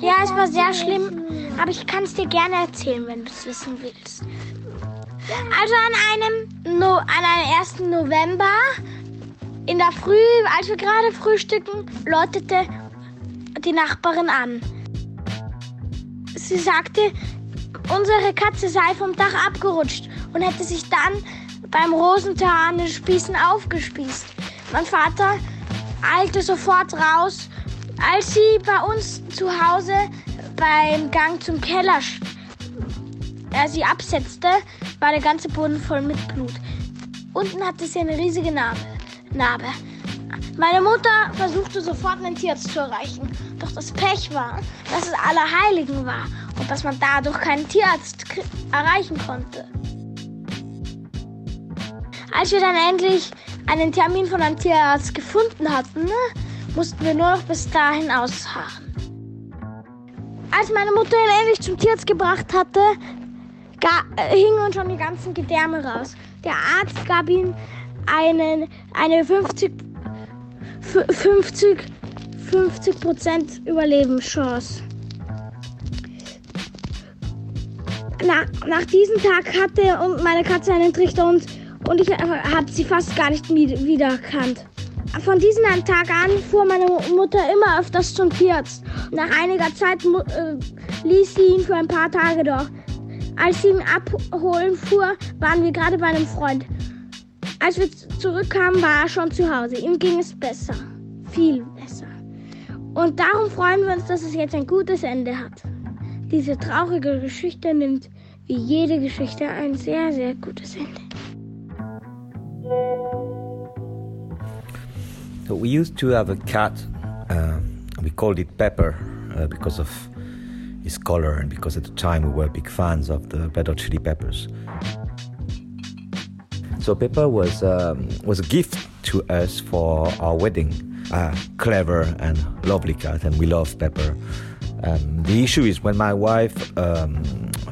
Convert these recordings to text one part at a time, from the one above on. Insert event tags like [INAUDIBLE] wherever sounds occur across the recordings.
Ja, es war sehr schlimm, aber ich kann es dir gerne erzählen, wenn du es wissen willst. Also an einem, no, an einem 1. November in der Früh, als wir gerade frühstücken, läutete die Nachbarin an. Sie sagte, unsere Katze sei vom Dach abgerutscht und hätte sich dann beim Rosenthal an den Spießen aufgespießt. Mein Vater eilte sofort raus. Als sie bei uns zu Hause beim Gang zum Keller er sie absetzte, war der ganze Boden voll mit Blut. Unten hatte sie eine riesige Narbe. Narbe. Meine Mutter versuchte sofort einen Tierarzt zu erreichen. Doch das Pech war, dass es Allerheiligen war und dass man dadurch keinen Tierarzt erreichen konnte. Als wir dann endlich einen Termin von einem Tierarzt gefunden hatten, mussten wir nur noch bis dahin ausharren. Als meine Mutter ihn endlich zum Tierarzt gebracht hatte, äh, hingen schon die ganzen Gedärme raus. Der Arzt gab ihm einen, eine 50, 50, 50% Überlebenschance. Na, nach diesem Tag hatte meine Katze einen Trichter und, und ich habe sie fast gar nicht wiedererkannt. Von diesem Tag an fuhr meine Mutter immer öfters zum Tierarzt. Nach einiger Zeit äh, ließ sie ihn für ein paar Tage dort. Als sie ihn abholen fuhr, waren wir gerade bei einem Freund. Als wir zurückkamen, war er schon zu Hause. Ihm ging es besser. Viel besser. Und darum freuen wir uns, dass es jetzt ein gutes Ende hat. Diese traurige Geschichte nimmt wie jede Geschichte ein sehr, sehr gutes Ende. So we used to have a cat. Uh, we called it Pepper uh, because of his color and because at the time we were big fans of the Red Hot Chili Peppers. So Pepper was um, was a gift to us for our wedding. A clever and lovely cat, and we love Pepper. Um, the issue is when my wife um,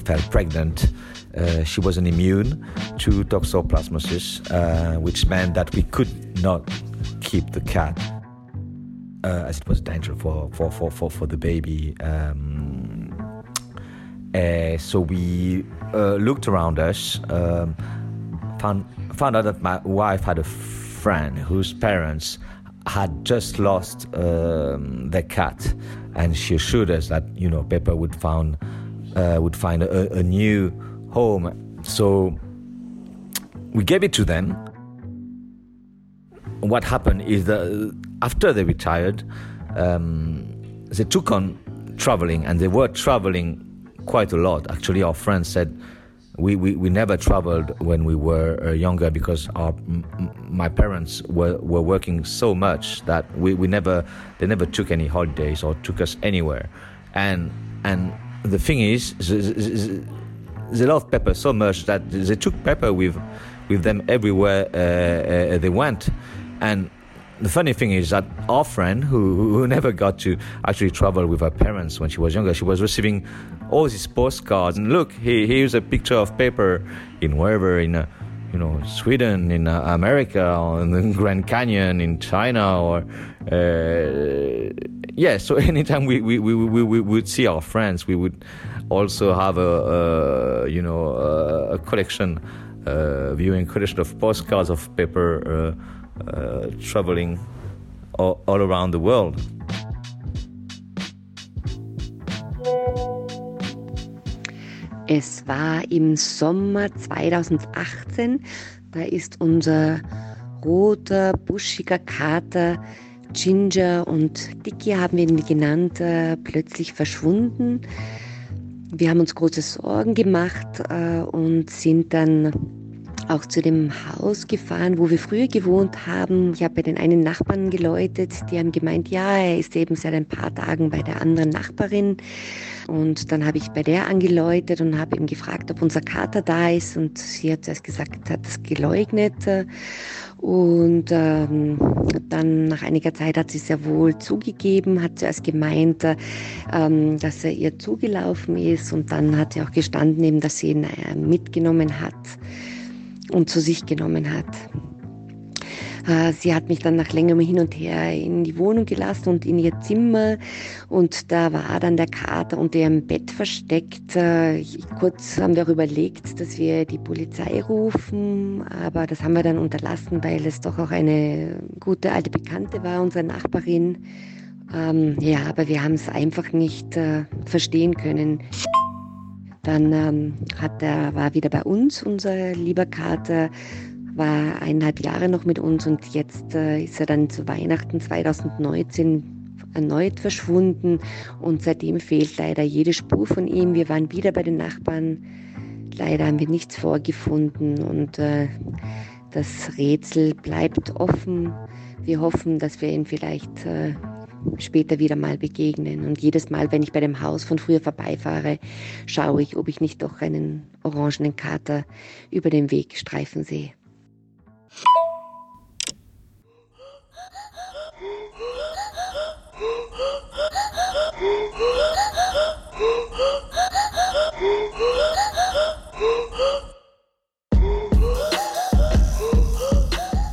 fell pregnant, uh, she wasn't immune to toxoplasmosis, uh, which meant that we could not keep the cat. Uh, as it was dangerous for, for, for, for, for the baby. Um, uh, so we uh, looked around us, um, found, found out that my wife had a friend whose parents had just lost um, their cat, and she assured us that you know Pepper would found uh, would find a, a new home. So we gave it to them. What happened is that after they retired, um, they took on traveling, and they were traveling quite a lot. Actually, our friends said we, we, we never traveled when we were uh, younger because our my parents were, were working so much that we, we never they never took any holidays or took us anywhere and and the thing is they love pepper so much that they took pepper with with them everywhere uh, uh, they went and the funny thing is that our friend, who, who never got to actually travel with her parents when she was younger, she was receiving all these postcards. And look, here, here's a picture of paper in wherever, in uh, you know, Sweden, in uh, America, or in the Grand Canyon, in China, or uh, yeah. So [LAUGHS] anytime we, we, we, we, we would see our friends, we would also have a, a you know a, collection, a viewing collection of postcards of paper. Uh, traveling all, all around the world. Es war im Sommer 2018. Da ist unser roter, buschiger Kater Ginger und Dicky haben wir ihn genannt, äh, plötzlich verschwunden. Wir haben uns große Sorgen gemacht äh, und sind dann auch zu dem Haus gefahren, wo wir früher gewohnt haben. Ich habe bei den einen Nachbarn geläutet, die haben gemeint, ja, er ist eben seit ein paar Tagen bei der anderen Nachbarin. Und dann habe ich bei der angeläutet und habe ihm gefragt, ob unser Kater da ist. Und sie hat zuerst gesagt, hat es geleugnet. Und ähm, dann nach einiger Zeit hat sie sehr wohl zugegeben, hat zuerst gemeint, ähm, dass er ihr zugelaufen ist. Und dann hat sie auch gestanden, eben, dass sie ihn äh, mitgenommen hat und zu sich genommen hat. Äh, sie hat mich dann nach längerem Hin und Her in die Wohnung gelassen und in ihr Zimmer. Und da war dann der Kater unter ihrem Bett versteckt. Äh, kurz haben wir auch überlegt, dass wir die Polizei rufen, aber das haben wir dann unterlassen, weil es doch auch eine gute alte Bekannte war, unsere Nachbarin. Ähm, ja, aber wir haben es einfach nicht äh, verstehen können. Dann ähm, hat er, war wieder bei uns, unser lieber Kater, war eineinhalb Jahre noch mit uns und jetzt äh, ist er dann zu Weihnachten 2019 erneut verschwunden und seitdem fehlt leider jede Spur von ihm. Wir waren wieder bei den Nachbarn. Leider haben wir nichts vorgefunden und äh, das Rätsel bleibt offen. Wir hoffen, dass wir ihn vielleicht äh, später wieder mal begegnen. Und jedes Mal, wenn ich bei dem Haus von früher vorbeifahre, schaue ich, ob ich nicht doch einen orangenen Kater über den Weg streifen sehe.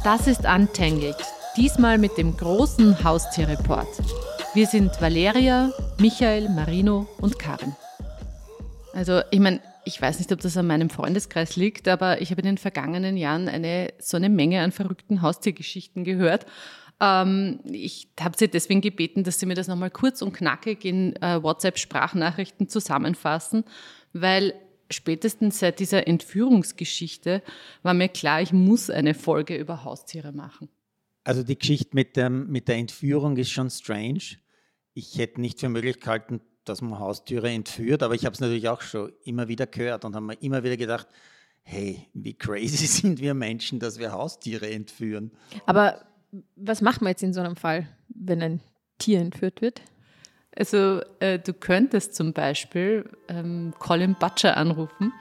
Das ist Untangled, diesmal mit dem großen Haustierreport. Wir sind Valeria, Michael, Marino und Karin. Also, ich meine, ich weiß nicht, ob das an meinem Freundeskreis liegt, aber ich habe in den vergangenen Jahren eine, so eine Menge an verrückten Haustiergeschichten gehört. Ähm, ich habe sie deswegen gebeten, dass sie mir das nochmal kurz und knackig in äh, WhatsApp-Sprachnachrichten zusammenfassen, weil spätestens seit dieser Entführungsgeschichte war mir klar, ich muss eine Folge über Haustiere machen. Also die Geschichte mit, dem, mit der Entführung ist schon strange. Ich hätte nicht für möglich gehalten, dass man Haustiere entführt, aber ich habe es natürlich auch schon immer wieder gehört und habe mir immer wieder gedacht, hey, wie crazy [LAUGHS] sind wir Menschen, dass wir Haustiere entführen. Aber was macht man jetzt in so einem Fall, wenn ein Tier entführt wird? Also äh, du könntest zum Beispiel ähm, Colin Butcher anrufen.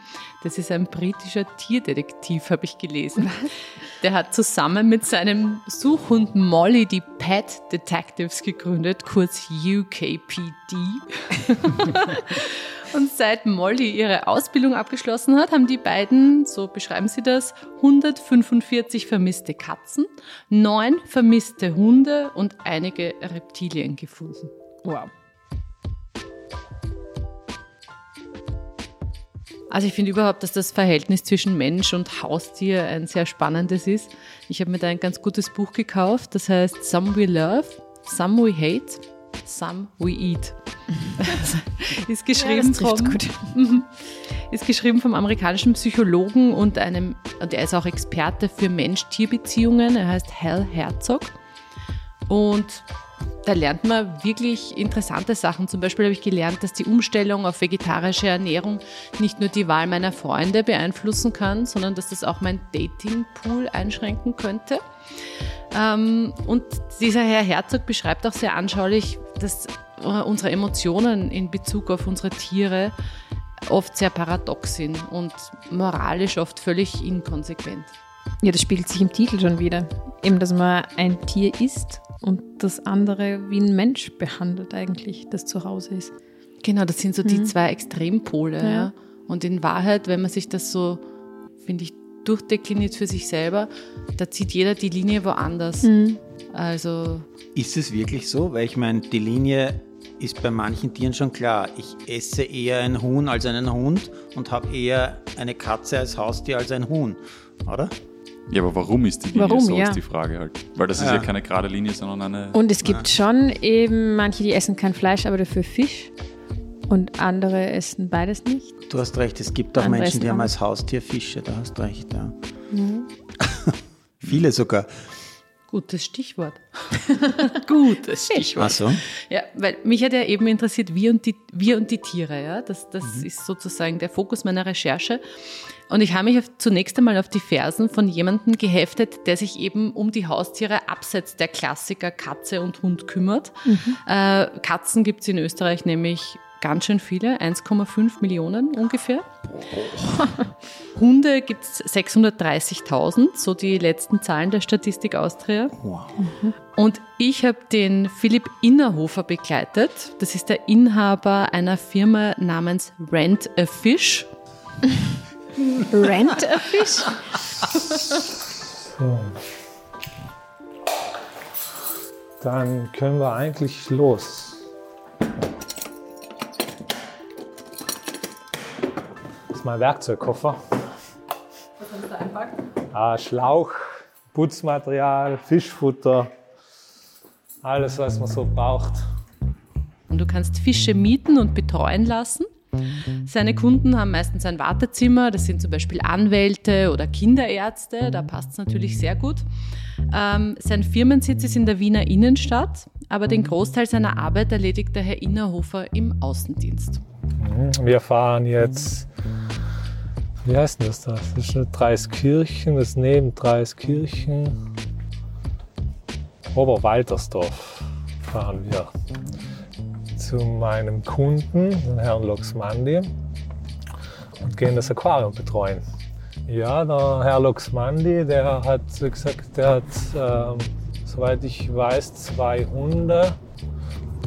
Das ist ein britischer Tierdetektiv, habe ich gelesen. Was? [LAUGHS] Der hat zusammen mit seinem Suchhund Molly die Pet Detectives gegründet, kurz UKPD. [LAUGHS] Und seit Molly ihre Ausbildung abgeschlossen hat, haben die beiden, so beschreiben sie das, 145 vermisste Katzen, neun vermisste Hunde und einige Reptilien gefunden. Wow. Also ich finde überhaupt, dass das Verhältnis zwischen Mensch und Haustier ein sehr spannendes ist. Ich habe mir da ein ganz gutes Buch gekauft, das heißt Some We Love, Some We Hate, Some We Eat. [LAUGHS] ist geschrieben ja, vom, [LAUGHS] ist geschrieben vom amerikanischen Psychologen und einem, und er ist auch Experte für Mensch-Tier-Beziehungen. Er heißt Hal Herzog. Und da lernt man wirklich interessante Sachen. Zum Beispiel habe ich gelernt, dass die Umstellung auf vegetarische Ernährung nicht nur die Wahl meiner Freunde beeinflussen kann, sondern dass das auch mein Datingpool einschränken könnte. Ähm, und dieser Herr Herzog beschreibt auch sehr anschaulich, dass unsere Emotionen in Bezug auf unsere Tiere oft sehr paradox sind und moralisch oft völlig inkonsequent. Ja, das spiegelt sich im Titel schon wieder. Eben, dass man ein Tier isst und das andere wie ein Mensch behandelt eigentlich, das zu Hause ist. Genau, das sind so die mhm. zwei Extrempole. Ja. ja. Und in Wahrheit, wenn man sich das so, finde ich, durchdekliniert für sich selber, da zieht jeder die Linie woanders. Mhm. Also ist es wirklich so? Weil ich meine, die Linie ist bei manchen Tieren schon klar. Ich esse eher ein Huhn als einen Hund und habe eher eine Katze als Haustier als ein Huhn, oder? Ja, aber warum ist die Linie warum, so, ja. ist die Frage halt. Weil das ist ja, ja keine gerade Linie, sondern eine... Und es gibt ja. schon eben manche, die essen kein Fleisch, aber dafür Fisch. Und andere essen beides nicht. Du hast recht, es gibt auch andere Menschen, die haben als Haustier Fische, da hast recht, ja. Mhm. [LAUGHS] Viele sogar. Gutes Stichwort. [LAUGHS] Gutes Stichwort. Ach so. Ja, weil mich hat ja eben interessiert, wir und die, wir und die Tiere. Ja? Das, das mhm. ist sozusagen der Fokus meiner Recherche. Und ich habe mich zunächst einmal auf die Fersen von jemandem geheftet, der sich eben um die Haustiere abseits der Klassiker Katze und Hund kümmert. Mhm. Äh, Katzen gibt es in Österreich nämlich ganz schön viele, 1,5 Millionen ungefähr. [LAUGHS] Hunde gibt es 630.000, so die letzten Zahlen der Statistik Austria. Wow. Und ich habe den Philipp Innerhofer begleitet. Das ist der Inhaber einer Firma namens Rent a Fish. [LAUGHS] Rent a Fish? Dann können wir eigentlich los. Das ist mein Werkzeugkoffer. Was hast du da einpackt? Ah, Schlauch, Putzmaterial, Fischfutter, alles, was man so braucht. Und du kannst Fische mieten und betreuen lassen. Seine Kunden haben meistens ein Wartezimmer, das sind zum Beispiel Anwälte oder Kinderärzte, da passt es natürlich sehr gut. Ähm, sein Firmensitz ist in der Wiener Innenstadt, aber den Großteil seiner Arbeit erledigt der Herr Innerhofer im Außendienst. Wir fahren jetzt, wie heißt denn das da? Das ist Dreiskirchen, das ist neben Dreiskirchen. Oberwaltersdorf fahren wir zu meinem Kunden, den Herrn Loxmandi, und gehen das Aquarium betreuen. Ja, der Herr Loxmandi, der hat gesagt, der hat, ähm, soweit ich weiß, zwei Hunde.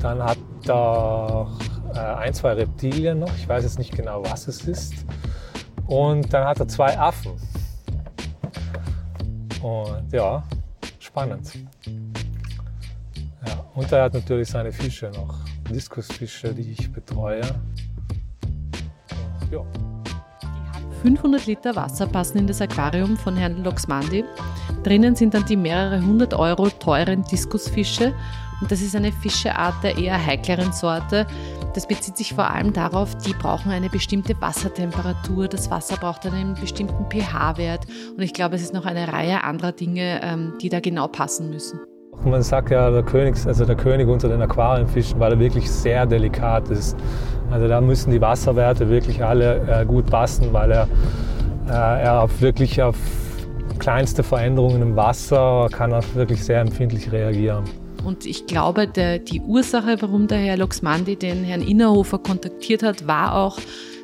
Dann hat er äh, ein, zwei Reptilien noch. Ich weiß jetzt nicht genau, was es ist. Und dann hat er zwei Affen. Und ja, spannend. Ja, und er hat natürlich seine Fische noch. Diskusfische, die ich betreue. Ja. 500 Liter Wasser passen in das Aquarium von Herrn Loxmandi. Drinnen sind dann die mehrere hundert Euro teuren Diskusfische. Und das ist eine Fischeart der eher heikleren Sorte. Das bezieht sich vor allem darauf, die brauchen eine bestimmte Wassertemperatur. Das Wasser braucht einen bestimmten pH-Wert. Und ich glaube, es ist noch eine Reihe anderer Dinge, ähm, die da genau passen müssen. Man sagt ja, der König, also der König unter den Aquarienfischen, weil er wirklich sehr delikat ist. Also da müssen die Wasserwerte wirklich alle äh, gut passen, weil er, äh, er auf wirklich auf kleinste Veränderungen im Wasser kann er wirklich sehr empfindlich reagieren. Und ich glaube, der, die Ursache, warum der Herr Loxmandi den Herrn Innerhofer kontaktiert hat, war auch,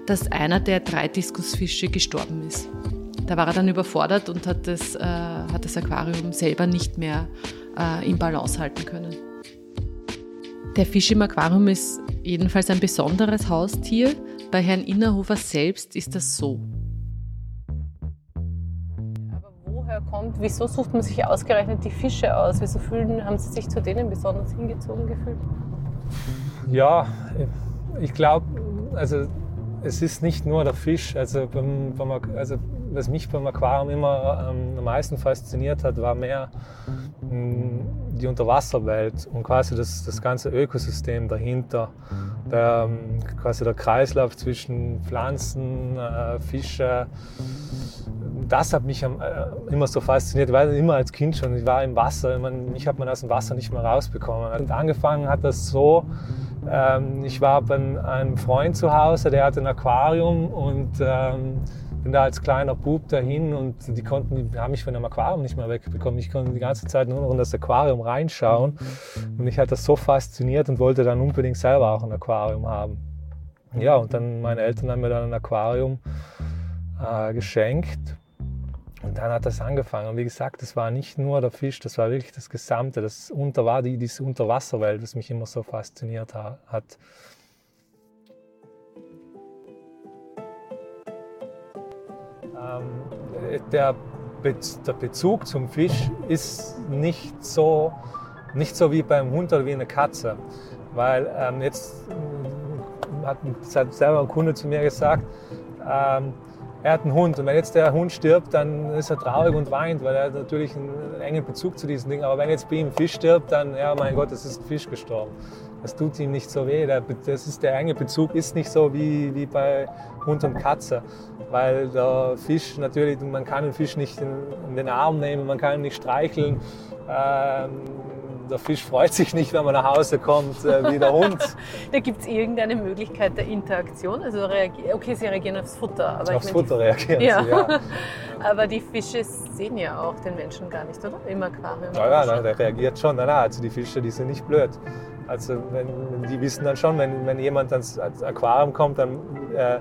dass einer der drei Diskusfische gestorben ist. Da war er dann überfordert und hat das, äh, hat das Aquarium selber nicht mehr äh, in Balance halten können. Der Fisch im Aquarium ist jedenfalls ein besonderes Haustier. Bei Herrn Innerhofer selbst ist das so. Aber woher kommt, wieso sucht man sich ausgerechnet die Fische aus? Wieso fühlen, haben Sie sich zu denen besonders hingezogen gefühlt? Ja, ich glaube, also es ist nicht nur der Fisch. Also, beim, beim, also was mich beim Aquarium immer ähm, am meisten fasziniert hat, war mehr mh, hm, die Unterwasserwelt und quasi das, das ganze Ökosystem dahinter. Der, ähm, quasi der Kreislauf zwischen Pflanzen, äh, Fische. Das hat mich äh, immer so fasziniert, weil immer als Kind schon, ich war im Wasser, man, mich hat man aus dem Wasser nicht mehr rausbekommen. Und angefangen hat das so, ähm, ich war bei einem Freund zu Hause, der hatte ein Aquarium und ähm, bin da als kleiner Bub dahin und die konnten, die haben mich von dem Aquarium nicht mehr wegbekommen. Ich konnte die ganze Zeit nur noch in das Aquarium reinschauen und mich hat das so fasziniert und wollte dann unbedingt selber auch ein Aquarium haben. Ja, und dann meine Eltern haben mir dann ein Aquarium äh, geschenkt und dann hat das angefangen. Und wie gesagt, das war nicht nur der Fisch, das war wirklich das Gesamte. Das unter, war die, diese Unterwasserwelt, das mich immer so fasziniert hat. Ähm, der, Be der Bezug zum Fisch ist nicht so, nicht so wie beim Hund oder wie eine Katze. Weil ähm, jetzt hat selber ein Kunde zu mir gesagt, ähm, er hat einen Hund und wenn jetzt der Hund stirbt, dann ist er traurig und weint, weil er natürlich einen engen Bezug zu diesen Dingen. Aber wenn jetzt bei ihm ein Fisch stirbt, dann, ja, mein Gott, es ist ein Fisch gestorben. Das tut ihm nicht so weh. Das ist, der enge Bezug ist nicht so wie, wie bei Hund und Katze, weil der Fisch natürlich, man kann den Fisch nicht in, in den Arm nehmen, man kann ihn nicht streicheln. Ähm, der Fisch freut sich nicht, wenn man nach Hause kommt, äh, wie der Hund. [LAUGHS] da gibt es irgendeine Möglichkeit der Interaktion? Also okay, sie reagieren aufs Futter. Aber aufs Futter reagieren ja. sie, ja. [LAUGHS] aber die Fische sehen ja auch den Menschen gar nicht, oder? Im Aquarium. Ja, ja, der reagiert schon. Nein, nein, also die Fische, die sind nicht blöd. Also wenn, die wissen dann schon, wenn, wenn jemand ans, ans Aquarium kommt, dann äh,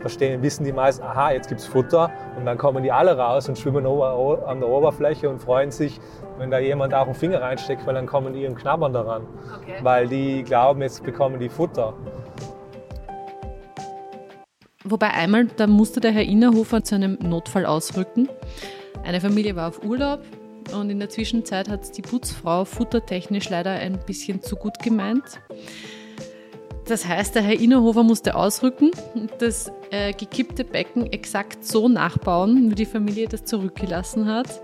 verstehen, wissen die meisten, aha, jetzt gibt es Futter und dann kommen die alle raus und schwimmen an der Oberfläche und freuen sich, wenn da jemand auch einen Finger reinsteckt, weil dann kommen die im Knabbern daran. Okay. Weil die glauben, jetzt bekommen die Futter. Wobei einmal, da musste der Herr Innerhofer zu einem Notfall ausrücken. Eine Familie war auf Urlaub, und in der Zwischenzeit hat es die Putzfrau futtertechnisch leider ein bisschen zu gut gemeint. Das heißt, der Herr Innerhofer musste ausrücken und das äh, gekippte Becken exakt so nachbauen, wie die Familie das zurückgelassen hat,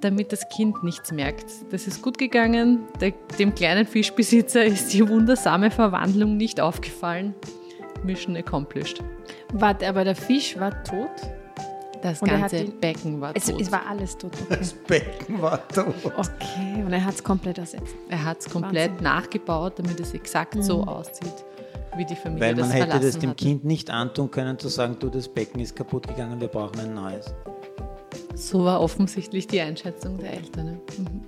damit das Kind nichts merkt. Das ist gut gegangen. Dem kleinen Fischbesitzer ist die wundersame Verwandlung nicht aufgefallen. Mission accomplished. Warte, aber der Fisch war tot? Das Und ganze ihn- Becken war Es, tot. es war alles tot. Okay, Das Becken war tot. okay. und er hat es komplett ersetzt. er hat es komplett Wahnsinn. nachgebaut, damit es exakt so aussieht, wie die Familie Weil man das hätte das dem hat. Kind nicht antun können, zu sagen, du, das Becken ist kaputt gegangen, wir brauchen ein neues. So war offensichtlich die Einschätzung der Eltern. ne? Mhm.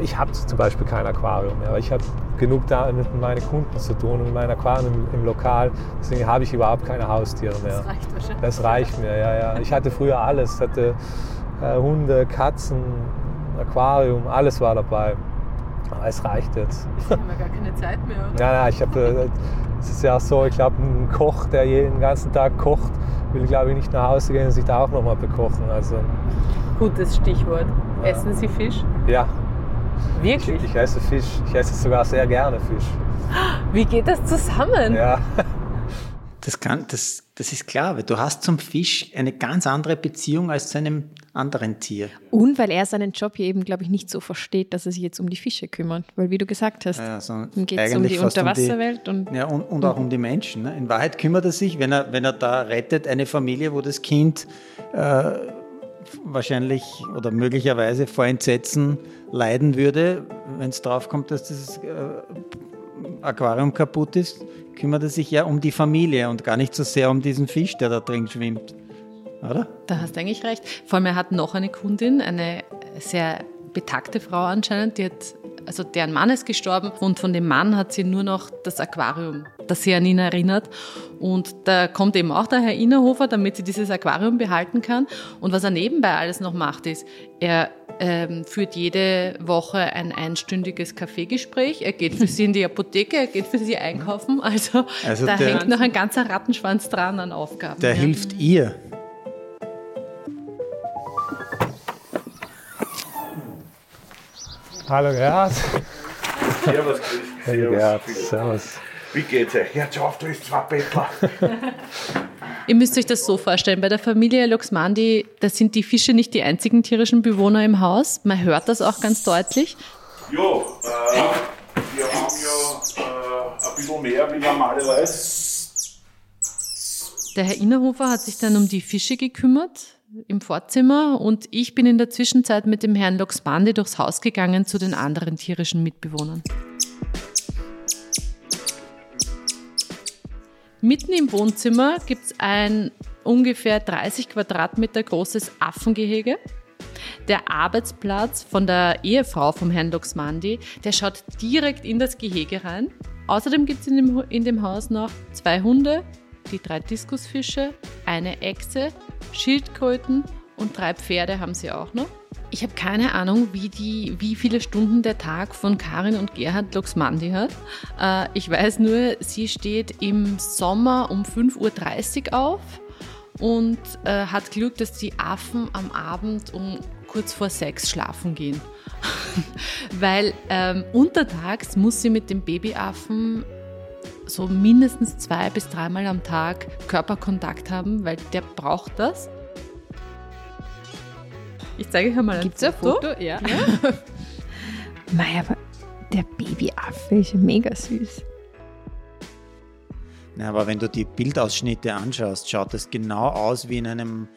Ich habe zum Beispiel kein Aquarium mehr, aber ich habe genug da mit meinen Kunden zu tun und mit meinem Aquarium im, im Lokal. Deswegen habe ich überhaupt keine Haustiere mehr. reicht wahrscheinlich. Das reicht mir, ja, ja. Ich hatte früher alles. Ich hatte äh, Hunde, Katzen, Aquarium, alles war dabei. Aber es reicht jetzt. haben wir gar keine Zeit mehr, oder? Ja, ja, ich habe, äh, es ist ja auch so, ich glaube, ein Koch, der jeden ganzen Tag kocht, will, glaube ich, nicht nach Hause gehen und sich da auch nochmal bekochen. Also, Gutes Stichwort. Essen Sie Fisch? ja, ich, Wirklich? ich esse Fisch. Ich esse sogar sehr gerne Fisch. Wie geht das zusammen? Ja. Das, kann, das, das ist klar, weil du hast zum Fisch eine ganz andere Beziehung als zu einem anderen Tier. Und weil er seinen Job hier eben, glaube ich, nicht so versteht, dass er sich jetzt um die Fische kümmert. Weil, wie du gesagt hast, Ja, sondern ihm geht es um die fast um die- Unterwasserwelt und Ja, und, und auch um die Menschen. Ne? In Wahrheit kümmert er sich, wenn er, wenn er da rettet, eine Familie, wo das Kind äh, wahrscheinlich oder möglicherweise vor Entsetzen leiden würde, wenn es draufkommt, dass das äh, Aquarium kaputt ist, kümmert er sich ja um die Familie und gar nicht so sehr um diesen Fisch, der da drin schwimmt. Oder? Da hast du eigentlich recht. Vor allem, er hat noch eine Kundin, eine sehr betagte Frau anscheinend, die hat, also deren Mann ist gestorben und von dem Mann hat sie nur noch das Aquarium, das sie an ihn erinnert. Und da kommt eben auch der Herr Innerhofer, damit sie dieses Aquarium behalten kann. Und was er nebenbei alles noch macht, ist, er ähm, führt jede Woche ein einstündiges Kaffeegespräch. Er geht für sie in die Apotheke, er geht für sie einkaufen. Also, Also da hängt noch ein ganzer Rattenschwanz dran an Aufgaben. Der ja. hilft ihr. Hallo Gerhard. Servus, Servus. Gerhard, servus. Wie geht's euch? Hört auf, du bist zwei Bettler. Ihr müsst euch das so vorstellen, bei der Familie Luxmandi, da sind die Fische nicht die einzigen tierischen Bewohner im Haus. Man hört das auch ganz deutlich. Jo, äh, wir haben ja äh, ein bisschen mehr wie normalerweise. Der Herr Innerhofer hat sich dann um die Fische gekümmert im Vorzimmer und ich bin in der Zwischenzeit mit dem Herrn Luxmandi durchs Haus gegangen zu den anderen tierischen Mitbewohnern. Mitten im Wohnzimmer gibt es ein ungefähr 30 Quadratmeter großes Affengehege. Der Arbeitsplatz von der Ehefrau vom Herrn Luxmandi, der schaut direkt in das Gehege rein. Außerdem gibt es in dem, in dem Haus noch zwei Hunde, die drei Diskusfische, eine Echse, Schildkröten und drei Pferde haben sie auch noch. Ich habe keine Ahnung, wie, die, wie viele Stunden der Tag von Karin und Gerhard Luxmandi hat. Äh, ich weiß nur, sie steht im Sommer um 5.30 Uhr auf und äh, hat Glück, dass die Affen am Abend um kurz vor sechs schlafen gehen. [LAUGHS] Weil ähm, untertags muss sie mit dem Babyaffen so mindestens zwei bis dreimal am Tag Körperkontakt haben, weil der braucht das. Ich zeige euch mal ein Gibt es ein Foto. Foto? Ja. [LAUGHS] Mei, aber der Babyaffe ist ja mega süß. Ja, aber wenn du die Bildausschnitte anschaust, schaut das genau aus wie in einem,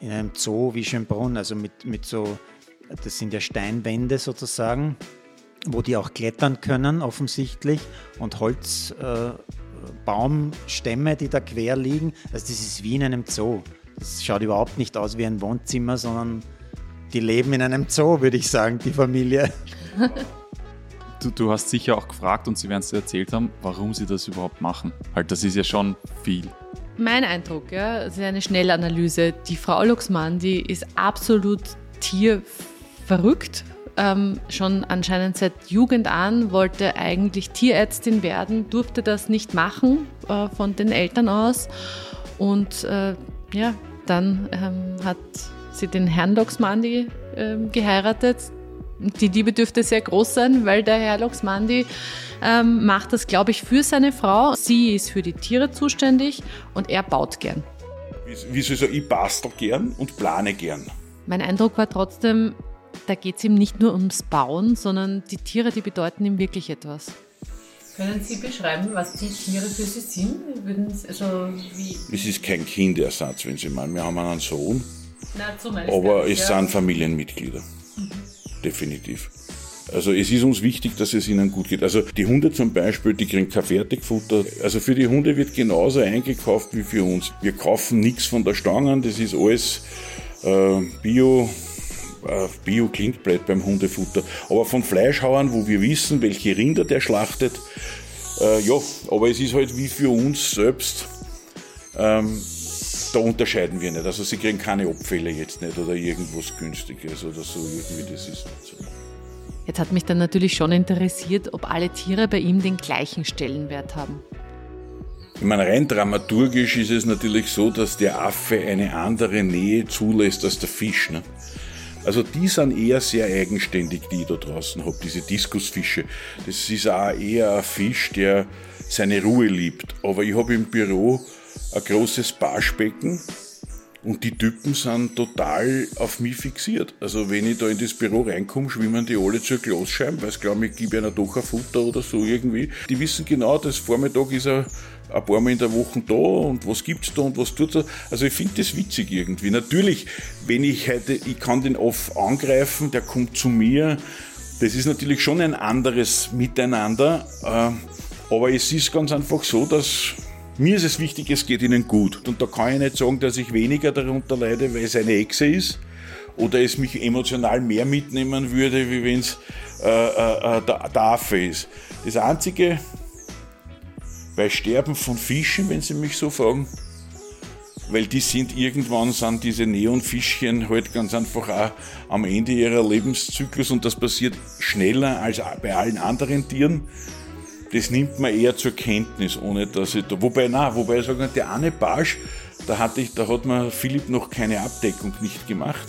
in einem Zoo wie Schönbrunn. Also mit, mit so, das sind ja Steinwände sozusagen, wo die auch klettern können offensichtlich und Holzbaumstämme, äh, Baumstämme, die da quer liegen. Also das ist wie in einem Zoo. Das schaut überhaupt nicht aus wie ein Wohnzimmer, sondern die leben in einem Zoo, würde ich sagen, die Familie. [LAUGHS] Du, du hast sicher auch gefragt und sie werden es dir erzählt haben, warum sie das überhaupt machen. Halt, das ist ja schon viel. Mein Eindruck, ja, das ist eine Schnellanalyse. Die Frau Luxmandi ist absolut tierverrückt. Ähm, schon anscheinend seit Jugend an wollte eigentlich Tierärztin werden, durfte das nicht machen äh, von den Eltern aus. Und äh, ja, dann ähm, hat sie den Herrn Loxmandi äh, geheiratet. Die Liebe dürfte sehr groß sein, weil der Herr Loxmandi ähm, macht das, glaube ich, für seine Frau. Sie ist für die Tiere zuständig und er baut gern. Wie soll ich sagen, ich bastel gern und plane gern. Mein Eindruck war trotzdem, da geht es ihm nicht nur ums Bauen, sondern die Tiere, die bedeuten ihm wirklich etwas. Können Sie beschreiben, was die Tiere für Sie sind? Würden Sie, also wie Es ist kein Kindersatz, wenn Sie meinen. Wir haben einen Sohn, Na, zum aber es ja. sind Familienmitglieder. Definitiv. Also es ist uns wichtig, dass es ihnen gut geht. Also die Hunde zum Beispiel, die kriegen kein Fertigfutter. Also für die Hunde wird genauso eingekauft wie für uns. Wir kaufen nichts von der Stange, das ist alles äh, Bio. Äh, Bio klingt blöd beim Hundefutter. Aber von Fleischhauern, wo wir wissen, welche Rinder der schlachtet, äh, ja, aber es ist halt wie für uns selbst. Ähm, da unterscheiden wir nicht. Also sie kriegen keine Abfälle jetzt nicht oder irgendwas Günstiges oder so irgendwie. Das ist nicht so. Jetzt hat mich dann natürlich schon interessiert, ob alle Tiere bei ihm den gleichen Stellenwert haben. Ich meine, rein dramaturgisch ist es natürlich so, dass der Affe eine andere Nähe zulässt als der Fisch. Ne? Also die sind eher sehr eigenständig, die ich da draußen habe, diese Diskusfische. Das ist auch eher ein Fisch, der seine Ruhe liebt. Aber ich habe im Büro ein großes Barschbecken und die Typen sind total auf mich fixiert. Also wenn ich da in das Büro reinkomme, schwimmen die alle zur Glasscheibe, weil sie glauben, ich gebe einer doch ein Futter oder so irgendwie. Die wissen genau, dass Vormittag ist er ein paar Mal in der Woche da und was gibt's da und was tut er. Also ich finde das witzig irgendwie. Natürlich, wenn ich heute, ich kann den oft angreifen, der kommt zu mir. Das ist natürlich schon ein anderes Miteinander. äh, Aber es ist ganz einfach so, dass mir ist es wichtig, es geht ihnen gut. Und da kann ich nicht sagen, dass ich weniger darunter leide, weil es eine Echse ist oder es mich emotional mehr mitnehmen würde, wie wenn es äh, äh, äh, der, der Affe ist. Das Einzige, bei Sterben von Fischen, wenn Sie mich so fragen, weil die sind irgendwann, sind diese Neonfischchen halt ganz einfach auch am Ende ihrer Lebenszyklus und das passiert schneller als bei allen anderen Tieren das nimmt man eher zur Kenntnis, ohne dass ich da, wobei, na, wobei ich sage, der eine Barsch, da hatte ich, da hat mir Philipp noch keine Abdeckung nicht gemacht.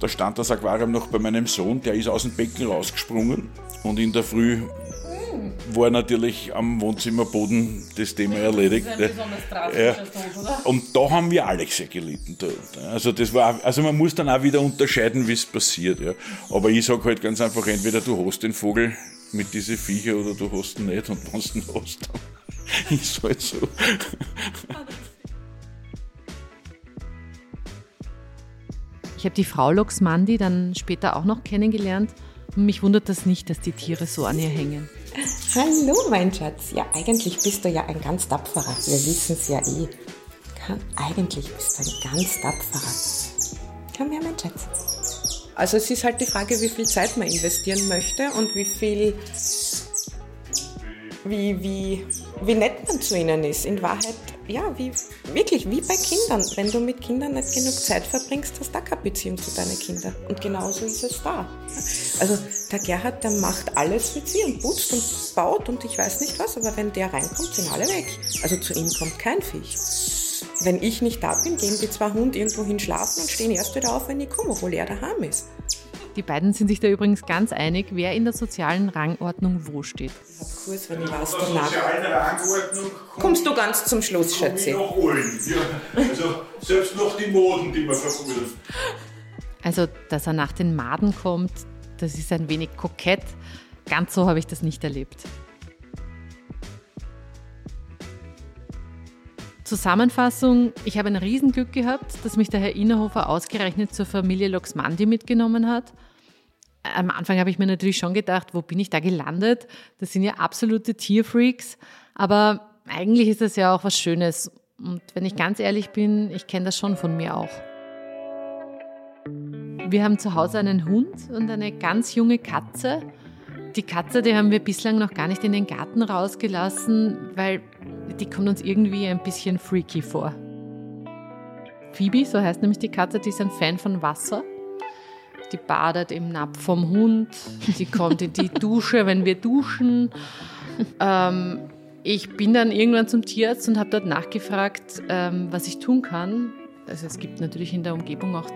Da stand das Aquarium noch bei meinem Sohn, der ist aus dem Becken rausgesprungen und in der Früh war natürlich am Wohnzimmerboden das Thema erledigt. Ja. Und da haben wir alle sehr gelitten. Also das war, also man muss dann auch wieder unterscheiden, wie es passiert. Ja. Aber ich sage halt ganz einfach, entweder du hast den Vogel mit diesen Viecher oder du hast ihn nicht und wenn du ihn hast, dann [LAUGHS] ist halt so. Ich habe die Frau Loxmandi dann später auch noch kennengelernt und mich wundert das nicht, dass die Tiere so an ihr hängen. Hallo, mein Schatz. Ja, eigentlich bist du ja ein ganz tapferer. Wir wissen es ja eh. Eigentlich bist du ein ganz tapferer. Komm her, mein Schatz. Also es ist halt die Frage, wie viel Zeit man investieren möchte und wie viel, wie, wie, wie nett man zu ihnen ist. In Wahrheit, ja, wie, wirklich, wie bei Kindern. Wenn du mit Kindern nicht genug Zeit verbringst, hast du keine Beziehung zu deinen Kindern. Und genauso ist es da. Also der Gerhard, der macht alles für sie und putzt und baut und ich weiß nicht was, aber wenn der reinkommt, sind alle weg. Also zu ihm kommt kein Viech. Wenn ich nicht da bin, gehen die zwei Hunde irgendwo hin schlafen und stehen erst wieder auf, wenn ich komme, obwohl er daheim ist. Die beiden sind sich da übrigens ganz einig, wer in der sozialen Rangordnung wo steht. Kurz, wenn ich was danach. Kommst du ganz zum Schluss, Schätze? nach allen. Ja. Also selbst noch die Moden, die man verfolgt. Also, dass er nach den Maden kommt, das ist ein wenig kokett. Ganz so habe ich das nicht erlebt. Zusammenfassung, ich habe ein Riesenglück gehabt, dass mich der Herr Innerhofer ausgerechnet zur Familie Loxmandi mitgenommen hat. Am Anfang habe ich mir natürlich schon gedacht, wo bin ich da gelandet? Das sind ja absolute Tierfreaks, aber eigentlich ist das ja auch was Schönes. Und wenn ich ganz ehrlich bin, ich kenne das schon von mir auch. Wir haben zu Hause einen Hund und eine ganz junge Katze. Die Katze, die haben wir bislang noch gar nicht in den Garten rausgelassen, weil die kommt uns irgendwie ein bisschen freaky vor. Phoebe, so heißt nämlich die Katze, die ist ein Fan von Wasser. Die badet im Napf vom Hund, die kommt in die [LAUGHS] Dusche, wenn wir duschen. Ähm, ich bin dann irgendwann zum Tierarzt und habe dort nachgefragt, ähm, was ich tun kann. Also es gibt natürlich in der Umgebung auch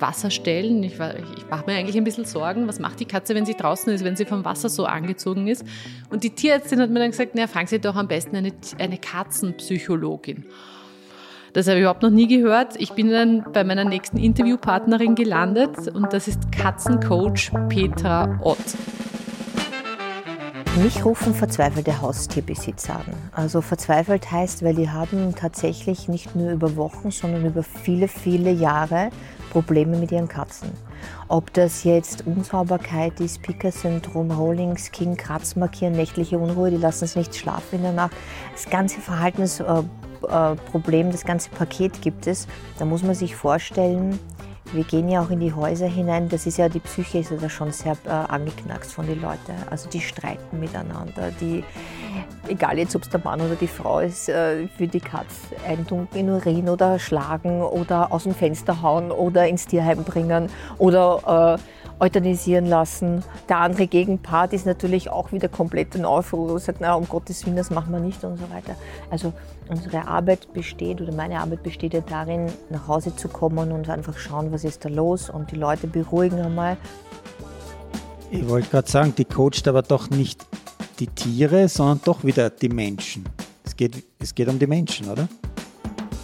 Wasserstellen. Ich, war- ich, ich mache mir eigentlich ein bisschen Sorgen, was macht die Katze, wenn sie draußen ist, wenn sie vom Wasser so angezogen ist. Und die Tierärztin hat mir dann gesagt, na, fragen Sie doch am besten eine, eine Katzenpsychologin. Das habe ich überhaupt noch nie gehört. Ich bin dann bei meiner nächsten Interviewpartnerin gelandet und das ist Katzencoach Petra Ott. Mich rufen verzweifelte Haustierbesitzer an. Also verzweifelt heißt, weil die haben tatsächlich nicht nur über Wochen, sondern über viele, viele Jahre Probleme mit ihren Katzen. Ob das jetzt Unsauberkeit ist, Picker-Syndrom, Rolling Skin, Kratzmarkieren, nächtliche Unruhe, die lassen es nicht schlafen in der Nacht. Das ganze Verhaltensproblem, äh, Problem, das ganze Paket gibt es. Da muss man sich vorstellen, wir gehen ja auch in die Häuser hinein. Das ist ja, die Psyche ist ja da schon sehr äh, angeknackst von den Leuten. Also die streiten miteinander. Die, egal jetzt, ob es der Mann oder die Frau ist, äh, für die Katz eintunken in Urin oder schlagen oder aus dem Fenster hauen oder ins Tierheim bringen oder äh, euthanisieren lassen. Der andere Gegenpart ist natürlich auch wieder komplett ein Aufruhr und sagt, na, um Gottes Willen, das machen wir nicht und so weiter. Also unsere Arbeit besteht oder meine Arbeit besteht ja darin, nach Hause zu kommen und einfach schauen, was ist da los und die Leute beruhigen einmal. Ich wollte gerade sagen, die coacht aber doch nicht die Tiere, sondern doch wieder die Menschen. Es geht, es geht um die Menschen, oder?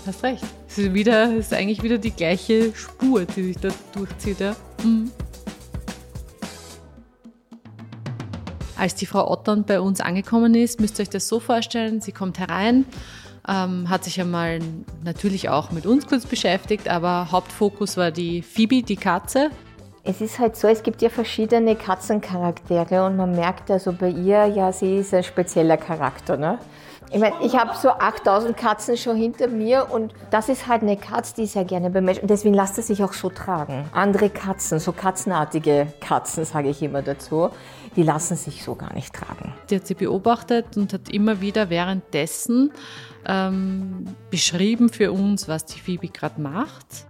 Hast recht. Es ist, wieder, es ist eigentlich wieder die gleiche Spur, die sich da durchzieht. Ja. Mhm. Als die Frau Ottern bei uns angekommen ist, müsst ihr euch das so vorstellen, sie kommt herein, ähm, hat sich einmal natürlich auch mit uns kurz beschäftigt, aber Hauptfokus war die Phoebe, die Katze. Es ist halt so, es gibt ja verschiedene Katzencharaktere und man merkt also bei ihr, ja, sie ist ein spezieller Charakter. Ne? Ich meine, ich habe so 8000 Katzen schon hinter mir und das ist halt eine Katze, die sehr gerne bei Menschen und deswegen lasst sie sich auch so tragen. Andere Katzen, so katzenartige Katzen, sage ich immer dazu, die lassen sich so gar nicht tragen. Die hat sie beobachtet und hat immer wieder währenddessen ähm, beschrieben für uns, was die Phoebe gerade macht.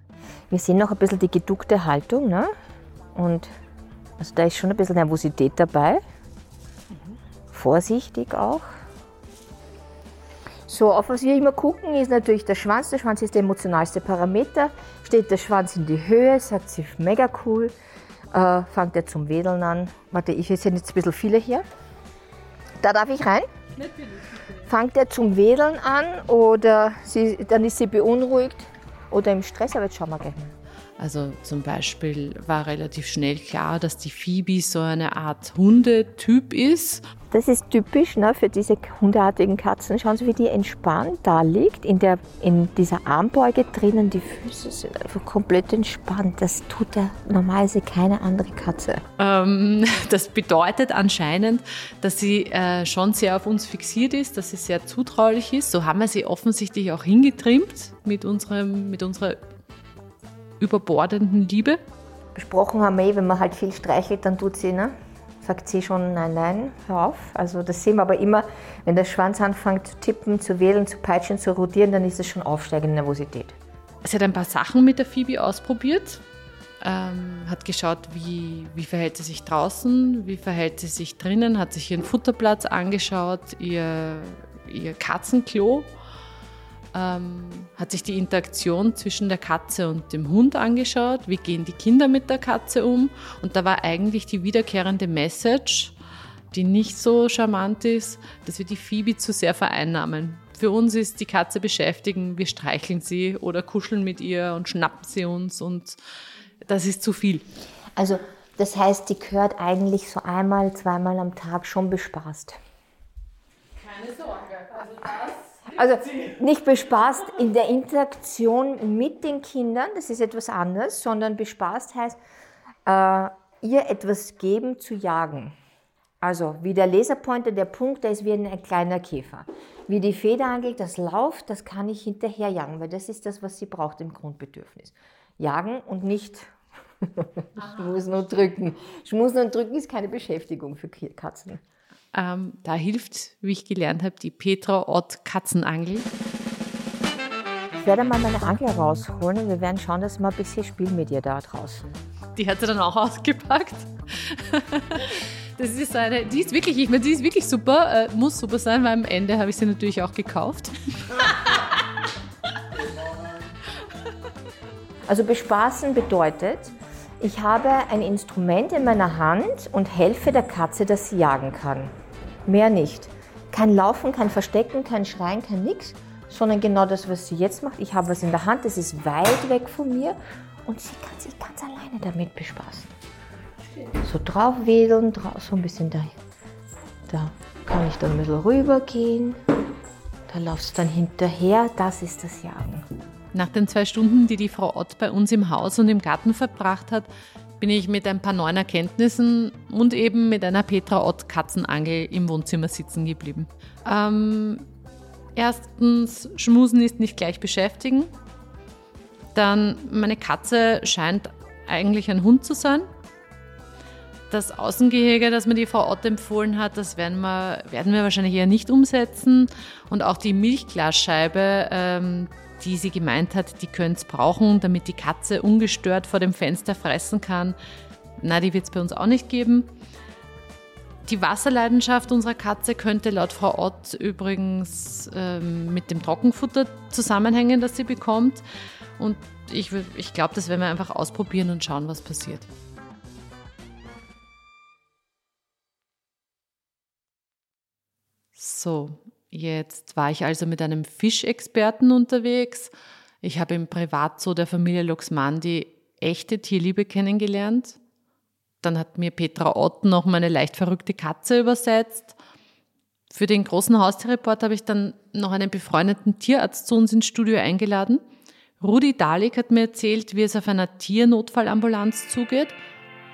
Wir sehen noch ein bisschen die geduckte Haltung, ne? Und also da ist schon ein bisschen Nervosität dabei. Vorsichtig auch. So, auf was wir immer gucken, ist natürlich der Schwanz. Der Schwanz ist der emotionalste Parameter. Steht der Schwanz in die Höhe, sagt sie mega cool. Äh, fängt er zum Wedeln an. Warte, ich sind jetzt ein bisschen viele hier. Da darf ich rein? Fangt er zum Wedeln an oder sie, dann ist sie beunruhigt oder im Stress, aber jetzt schauen wir gleich mal. Also zum Beispiel war relativ schnell klar, dass die Phoebe so eine Art Hundetyp ist. Das ist typisch ne, für diese hundeartigen Katzen. Schauen Sie, wie die entspannt da liegt, in, der, in dieser Armbeuge drinnen. Die Füße sind einfach komplett entspannt. Das tut ja normalerweise keine andere Katze. Ähm, [LAUGHS] das bedeutet anscheinend, dass sie äh, schon sehr auf uns fixiert ist, dass sie sehr zutraulich ist. So haben wir sie offensichtlich auch hingetrimmt mit, unserem, mit unserer überbordenden Liebe. Besprochen haben wir eh, wenn man halt viel streichelt, dann tut sie, ne? sagt sie schon, nein, nein, hör auf. Also das sehen wir aber immer, wenn der Schwanz anfängt zu tippen, zu wählen, zu peitschen, zu rotieren, dann ist es schon aufsteigende Nervosität. Sie hat ein paar Sachen mit der Phoebe ausprobiert, ähm, hat geschaut, wie, wie verhält sie sich draußen, wie verhält sie sich drinnen, hat sich ihren Futterplatz angeschaut, ihr, ihr Katzenklo, ähm, hat sich die Interaktion zwischen der Katze und dem Hund angeschaut, wie gehen die Kinder mit der Katze um. Und da war eigentlich die wiederkehrende Message, die nicht so charmant ist, dass wir die Phoebe zu sehr vereinnahmen. Für uns ist die Katze beschäftigen, wir streicheln sie oder kuscheln mit ihr und schnappen sie uns und das ist zu viel. Also das heißt, die gehört eigentlich so einmal, zweimal am Tag schon bespaßt. Keine Sorge, also das also nicht bespaßt in der Interaktion mit den Kindern, das ist etwas anderes, sondern bespaßt heißt, äh, ihr etwas geben zu jagen. Also wie der Laserpointer, der Punkt, der ist wie ein kleiner Käfer. Wie die Feder angeht, das Lauf, das kann ich hinterher jagen, weil das ist das, was sie braucht im Grundbedürfnis. Jagen und nicht [LAUGHS] schmusen und drücken. Schmusen und drücken ist keine Beschäftigung für Katzen. Ähm, da hilft, wie ich gelernt habe, die Petra Ott Katzenangel. Ich werde mal meine Angel rausholen und wir werden schauen, dass wir ein bisschen Spiel mit ihr da draußen. Die hat sie dann auch [LAUGHS] ausgepackt. Das ist eine, die ist wirklich, ich meine, die ist wirklich super, äh, muss super sein, weil am Ende habe ich sie natürlich auch gekauft. [LAUGHS] Also bespaßen bedeutet, ich habe ein Instrument in meiner Hand und helfe der Katze, dass sie jagen kann. Mehr nicht. Kein Laufen, kein Verstecken, kein Schreien, kein Nix, sondern genau das, was sie jetzt macht. Ich habe was in der Hand, das ist weit weg von mir und sie kann sich ganz alleine damit bespaßen. So draufwedeln, so ein bisschen da. Da kann ich dann ein bisschen rübergehen. Da laufst dann hinterher. Das ist das Jagen. Nach den zwei Stunden, die die Frau Ott bei uns im Haus und im Garten verbracht hat, bin ich mit ein paar neuen Erkenntnissen und eben mit einer Petra Ott Katzenangel im Wohnzimmer sitzen geblieben. Ähm, erstens, Schmusen ist nicht gleich beschäftigen. Dann, meine Katze scheint eigentlich ein Hund zu sein. Das Außengehege, das mir die Frau Ott empfohlen hat, das werden wir, werden wir wahrscheinlich eher nicht umsetzen. Und auch die Milchglasscheibe, ähm, die sie gemeint hat, die könnte es brauchen, damit die Katze ungestört vor dem Fenster fressen kann. Na, die wird es bei uns auch nicht geben. Die Wasserleidenschaft unserer Katze könnte laut Frau Ott übrigens ähm, mit dem Trockenfutter zusammenhängen, das sie bekommt. Und ich, ich glaube, das werden wir einfach ausprobieren und schauen, was passiert. So, Jetzt war ich also mit einem Fischexperten unterwegs. Ich habe im Privatzoo der Familie Luxmandi echte Tierliebe kennengelernt. Dann hat mir Petra Ott noch meine leicht verrückte Katze übersetzt. Für den großen Haustierreport habe ich dann noch einen befreundeten Tierarzt zu uns ins Studio eingeladen. Rudi Dalik hat mir erzählt, wie es auf einer Tiernotfallambulanz zugeht.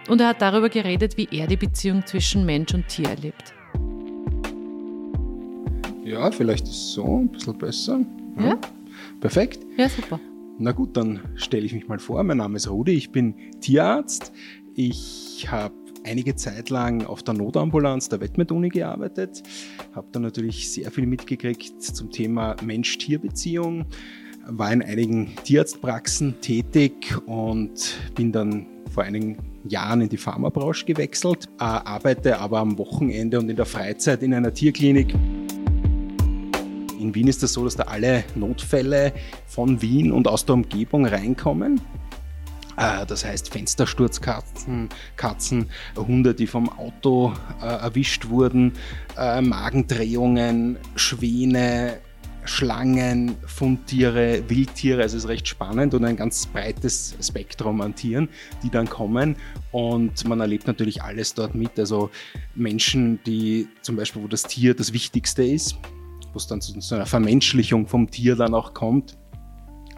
Und er hat darüber geredet, wie er die Beziehung zwischen Mensch und Tier erlebt. Ja, vielleicht ist es so ein bisschen besser. Ja. ja. Perfekt. Ja, super. Na gut, dann stelle ich mich mal vor. Mein Name ist Rudi, ich bin Tierarzt. Ich habe einige Zeit lang auf der Notambulanz der Wettmet-Uni gearbeitet, habe da natürlich sehr viel mitgekriegt zum Thema Mensch-Tier-Beziehung, war in einigen Tierarztpraxen tätig und bin dann vor einigen Jahren in die Pharmabranche gewechselt, äh, arbeite aber am Wochenende und in der Freizeit in einer Tierklinik. In Wien ist es das so, dass da alle Notfälle von Wien und aus der Umgebung reinkommen. Äh, das heißt Fenstersturzkatzen, Katzen, Hunde, die vom Auto äh, erwischt wurden, äh, Magendrehungen, Schwäne, Schlangen, Fundtiere, Wildtiere. Also es ist recht spannend und ein ganz breites Spektrum an Tieren, die dann kommen. Und man erlebt natürlich alles dort mit. Also Menschen, die zum Beispiel, wo das Tier das Wichtigste ist, wo es dann zu, zu einer Vermenschlichung vom Tier dann auch kommt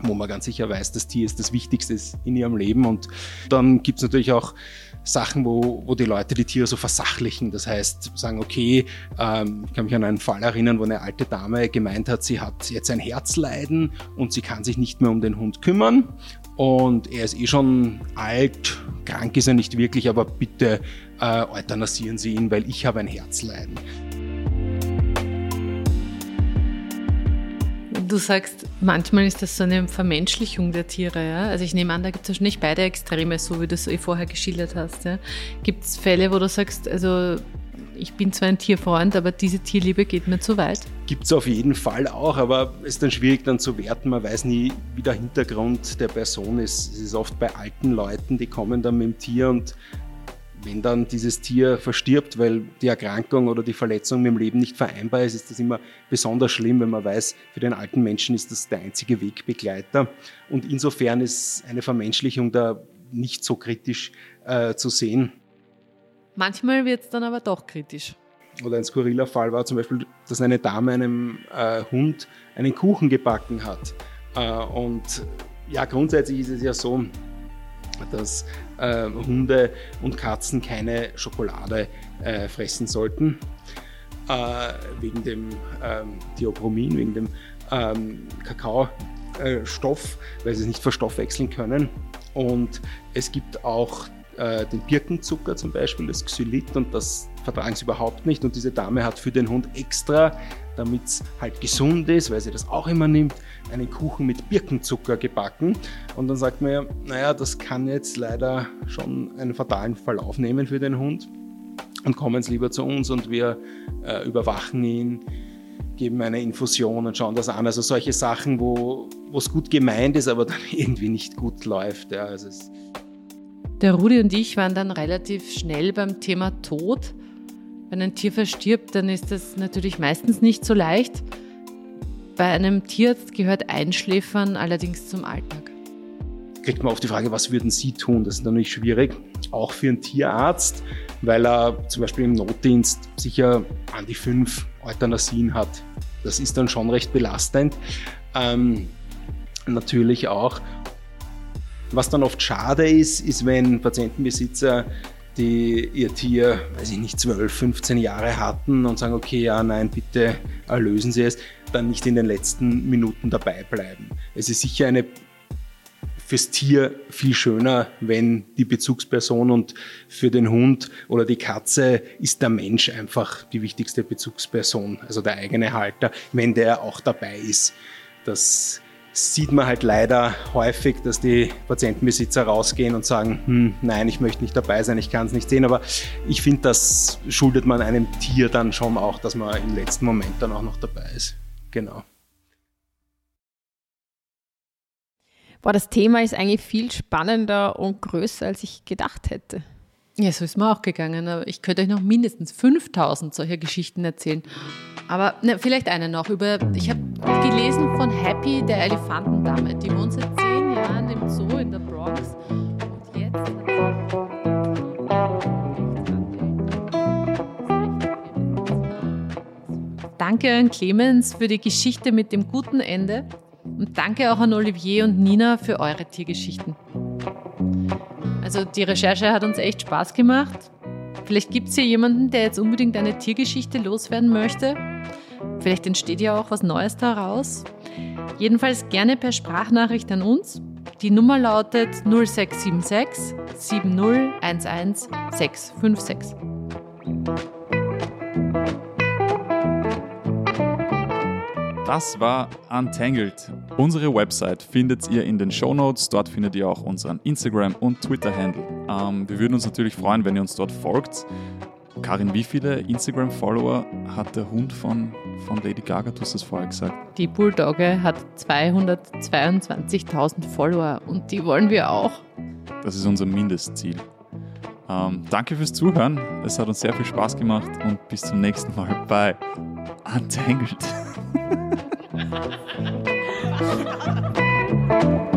wo man ganz sicher weiß, das Tier ist das Wichtigste in ihrem Leben. Und dann gibt es natürlich auch Sachen, wo, wo die Leute die Tiere so versachlichen. Das heißt, sagen, okay, ähm, ich kann mich an einen Fall erinnern, wo eine alte Dame gemeint hat, sie hat jetzt ein Herzleiden und sie kann sich nicht mehr um den Hund kümmern. Und er ist eh schon alt, krank ist er nicht wirklich, aber bitte äh, euthanasieren Sie ihn, weil ich habe ein Herzleiden. Du sagst, manchmal ist das so eine Vermenschlichung der Tiere. Ja? Also ich nehme an, da gibt es wahrscheinlich beide Extreme, so wie du es eh vorher geschildert hast. Ja? Gibt es Fälle, wo du sagst, also ich bin zwar ein Tierfreund, aber diese Tierliebe geht mir zu weit? Gibt es auf jeden Fall auch, aber es ist dann schwierig dann zu werten. Man weiß nie, wie der Hintergrund der Person ist. Es ist oft bei alten Leuten, die kommen dann mit dem Tier und wenn dann dieses Tier verstirbt, weil die Erkrankung oder die Verletzung mit dem Leben nicht vereinbar ist, ist das immer besonders schlimm, wenn man weiß, für den alten Menschen ist das der einzige Wegbegleiter. Und insofern ist eine Vermenschlichung da nicht so kritisch äh, zu sehen. Manchmal wird es dann aber doch kritisch. Oder ein skurriler Fall war zum Beispiel, dass eine Dame einem äh, Hund einen Kuchen gebacken hat. Äh, und ja, grundsätzlich ist es ja so, dass äh, Hunde und Katzen keine Schokolade äh, fressen sollten, äh, wegen dem ähm, Diobromin, wegen dem ähm, Kakaostoff, weil sie es nicht verstoffwechseln können. Und es gibt auch äh, den Birkenzucker zum Beispiel, das Xylit, und das vertragen sie überhaupt nicht. Und diese Dame hat für den Hund extra, damit es halt gesund ist, weil sie das auch immer nimmt, einen Kuchen mit Birkenzucker gebacken. Und dann sagt man ja, naja, das kann jetzt leider schon einen fatalen Verlauf nehmen für den Hund. Und kommen Sie lieber zu uns und wir äh, überwachen ihn, geben eine Infusion und schauen das an. Also solche Sachen, wo es gut gemeint ist, aber dann [LAUGHS] irgendwie nicht gut läuft. Ja, also der Rudi und ich waren dann relativ schnell beim Thema Tod. Wenn ein Tier verstirbt, dann ist das natürlich meistens nicht so leicht. Bei einem Tierarzt gehört Einschläfern allerdings zum Alltag. Kriegt man oft die Frage, was würden Sie tun? Das ist natürlich schwierig, auch für einen Tierarzt, weil er zum Beispiel im Notdienst sicher an die fünf Euthanasien hat. Das ist dann schon recht belastend. Ähm, natürlich auch. Was dann oft schade ist, ist, wenn Patientenbesitzer die ihr Tier, weiß ich nicht, 12, 15 Jahre hatten und sagen, okay, ja, nein, bitte erlösen Sie es, dann nicht in den letzten Minuten dabei bleiben. Es ist sicher eine fürs Tier viel schöner, wenn die Bezugsperson und für den Hund oder die Katze ist der Mensch einfach die wichtigste Bezugsperson, also der eigene Halter, wenn der auch dabei ist. Das sieht man halt leider häufig, dass die Patientenbesitzer rausgehen und sagen, hm, nein, ich möchte nicht dabei sein, ich kann es nicht sehen. Aber ich finde, das schuldet man einem Tier dann schon auch, dass man im letzten Moment dann auch noch dabei ist. Genau. Boah, das Thema ist eigentlich viel spannender und größer, als ich gedacht hätte. Ja, so ist mir auch gegangen. Aber ich könnte euch noch mindestens 5000 solcher Geschichten erzählen. Aber ne, vielleicht eine noch. Über, ich habe gelesen von Happy, der Elefantendame. Die wohnt seit zehn Jahren im Zoo in der Bronx. Und jetzt Danke an Clemens für die Geschichte mit dem guten Ende. Und danke auch an Olivier und Nina für eure Tiergeschichten. Also die Recherche hat uns echt Spaß gemacht. Vielleicht gibt es hier jemanden, der jetzt unbedingt eine Tiergeschichte loswerden möchte. Vielleicht entsteht ja auch was Neues daraus. Jedenfalls gerne per Sprachnachricht an uns. Die Nummer lautet 0676 7011 656. Das war Untangled. Unsere Website findet ihr in den Show Notes. Dort findet ihr auch unseren Instagram- und Twitter-Handle. Ähm, wir würden uns natürlich freuen, wenn ihr uns dort folgt. Karin, wie viele Instagram-Follower hat der Hund von, von Lady Gaga? Du hast das vorher gesagt. Die Bulldogge hat 222.000 Follower und die wollen wir auch. Das ist unser Mindestziel. Ähm, danke fürs Zuhören. Es hat uns sehr viel Spaß gemacht und bis zum nächsten Mal bei Untangled. [LAUGHS] Ha ha ha ha!